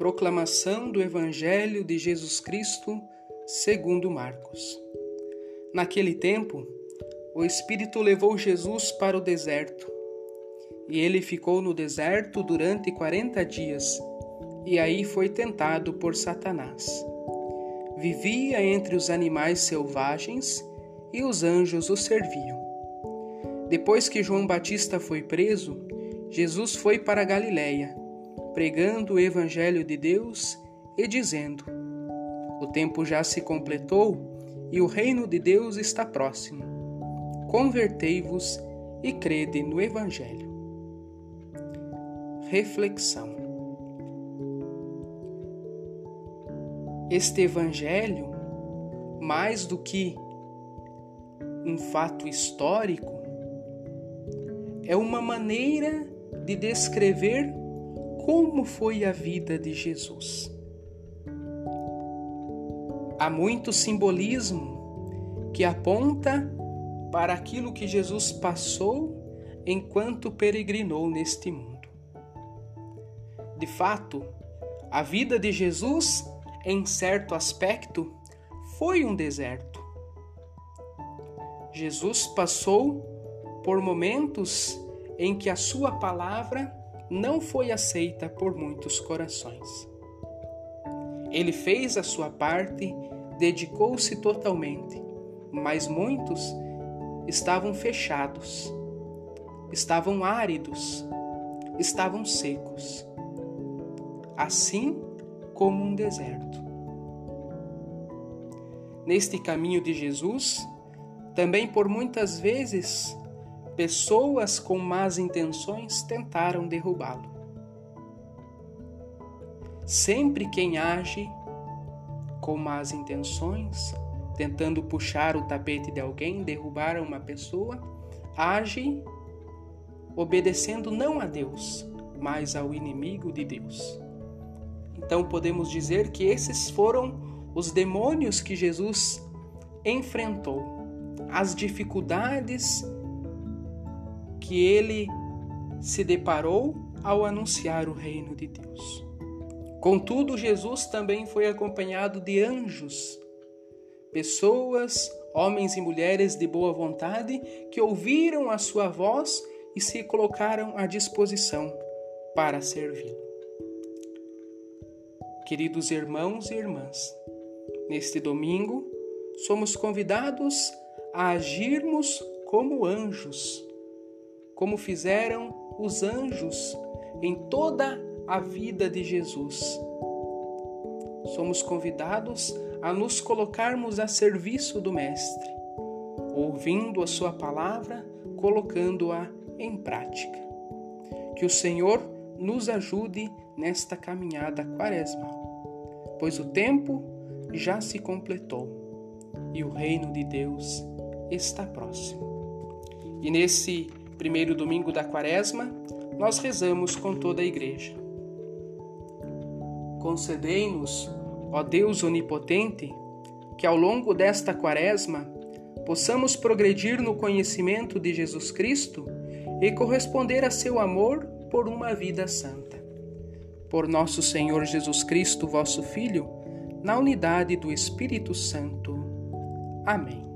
Proclamação do Evangelho de Jesus Cristo, segundo Marcos. Naquele tempo, o Espírito levou Jesus para o deserto, e ele ficou no deserto durante quarenta dias, e aí foi tentado por Satanás. Vivia entre os animais selvagens, e os anjos o serviam. Depois que João Batista foi preso, Jesus foi para Galiléia pregando o Evangelho de Deus e dizendo: O tempo já se completou e o reino de Deus está próximo. Convertei-vos e crede no Evangelho. Reflexão Este Evangelho, mais do que um fato histórico, é uma maneira de descrever como foi a vida de Jesus. Há muito simbolismo que aponta para aquilo que Jesus passou enquanto peregrinou neste mundo. De fato, a vida de Jesus, em certo aspecto, foi um deserto. Jesus passou por momentos em que a sua palavra não foi aceita por muitos corações. Ele fez a sua parte, dedicou-se totalmente, mas muitos estavam fechados, estavam áridos, estavam secos, assim como um deserto. Neste caminho de Jesus, também por muitas vezes pessoas com más intenções tentaram derrubá-lo. Sempre quem age com más intenções, tentando puxar o tapete de alguém, derrubar uma pessoa, age obedecendo não a Deus, mas ao inimigo de Deus. Então podemos dizer que esses foram os demônios que Jesus enfrentou, as dificuldades que ele se deparou ao anunciar o reino de Deus. Contudo, Jesus também foi acompanhado de anjos, pessoas, homens e mulheres de boa vontade que ouviram a sua voz e se colocaram à disposição para servi-lo. Queridos irmãos e irmãs, neste domingo somos convidados a agirmos como anjos como fizeram os anjos em toda a vida de Jesus. Somos convidados a nos colocarmos a serviço do Mestre, ouvindo a Sua palavra, colocando-a em prática. Que o Senhor nos ajude nesta caminhada quaresmal, pois o tempo já se completou e o reino de Deus está próximo. E nesse primeiro domingo da quaresma, nós rezamos com toda a igreja. Concedei-nos, ó Deus onipotente, que ao longo desta quaresma possamos progredir no conhecimento de Jesus Cristo e corresponder a seu amor por uma vida santa. Por nosso Senhor Jesus Cristo, vosso Filho, na unidade do Espírito Santo. Amém.